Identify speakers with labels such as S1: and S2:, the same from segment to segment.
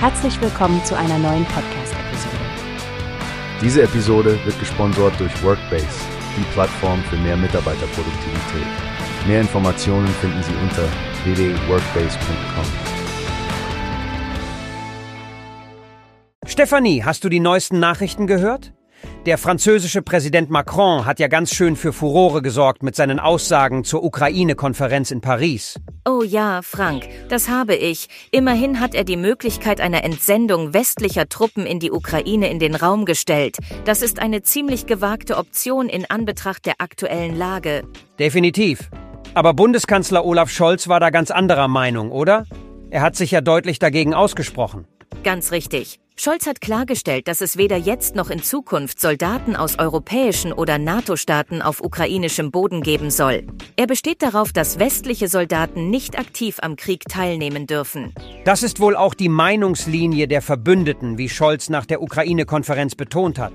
S1: Herzlich willkommen zu einer neuen Podcast-Episode.
S2: Diese Episode wird gesponsert durch Workbase, die Plattform für mehr Mitarbeiterproduktivität. Mehr Informationen finden Sie unter www.workbase.com.
S3: Stefanie, hast du die neuesten Nachrichten gehört? Der französische Präsident Macron hat ja ganz schön für Furore gesorgt mit seinen Aussagen zur Ukraine-Konferenz in Paris.
S4: Oh ja, Frank, das habe ich. Immerhin hat er die Möglichkeit einer Entsendung westlicher Truppen in die Ukraine in den Raum gestellt. Das ist eine ziemlich gewagte Option in Anbetracht der aktuellen Lage.
S3: Definitiv. Aber Bundeskanzler Olaf Scholz war da ganz anderer Meinung, oder? Er hat sich ja deutlich dagegen ausgesprochen.
S4: Ganz richtig. Scholz hat klargestellt, dass es weder jetzt noch in Zukunft Soldaten aus europäischen oder NATO-Staaten auf ukrainischem Boden geben soll. Er besteht darauf, dass westliche Soldaten nicht aktiv am Krieg teilnehmen dürfen.
S3: Das ist wohl auch die Meinungslinie der Verbündeten, wie Scholz nach der Ukraine-Konferenz betont hat.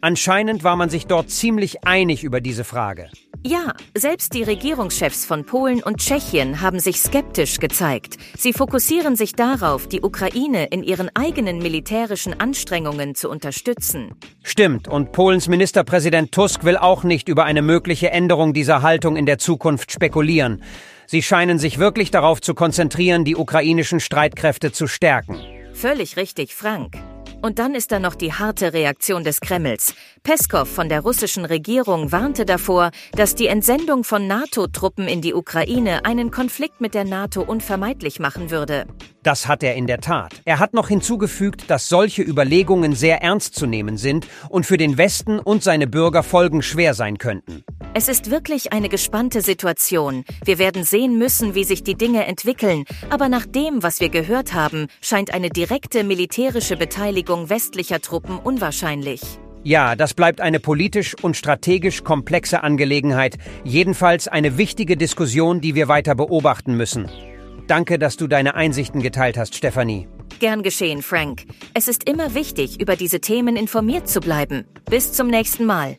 S3: Anscheinend war man sich dort ziemlich einig über diese Frage.
S4: Ja, selbst die Regierungschefs von Polen und Tschechien haben sich skeptisch gezeigt. Sie fokussieren sich darauf, die Ukraine in ihren eigenen militärischen Anstrengungen zu unterstützen.
S3: Stimmt, und Polens Ministerpräsident Tusk will auch nicht über eine mögliche Änderung dieser Haltung in der Zukunft spekulieren. Sie scheinen sich wirklich darauf zu konzentrieren, die ukrainischen Streitkräfte zu stärken.
S4: Völlig richtig, Frank. Und dann ist da noch die harte Reaktion des Kremls. Peskov von der russischen Regierung warnte davor, dass die Entsendung von NATO-Truppen in die Ukraine einen Konflikt mit der NATO unvermeidlich machen würde.
S3: Das hat er in der Tat. Er hat noch hinzugefügt, dass solche Überlegungen sehr ernst zu nehmen sind und für den Westen und seine Bürger folgenschwer sein könnten.
S4: Es ist wirklich eine gespannte Situation. Wir werden sehen müssen, wie sich die Dinge entwickeln. Aber nach dem, was wir gehört haben, scheint eine direkte militärische Beteiligung westlicher Truppen unwahrscheinlich.
S3: Ja, das bleibt eine politisch und strategisch komplexe Angelegenheit, jedenfalls eine wichtige Diskussion, die wir weiter beobachten müssen. Danke, dass du deine Einsichten geteilt hast, Stefanie.
S4: Gern geschehen, Frank. Es ist immer wichtig, über diese Themen informiert zu bleiben. Bis zum nächsten Mal.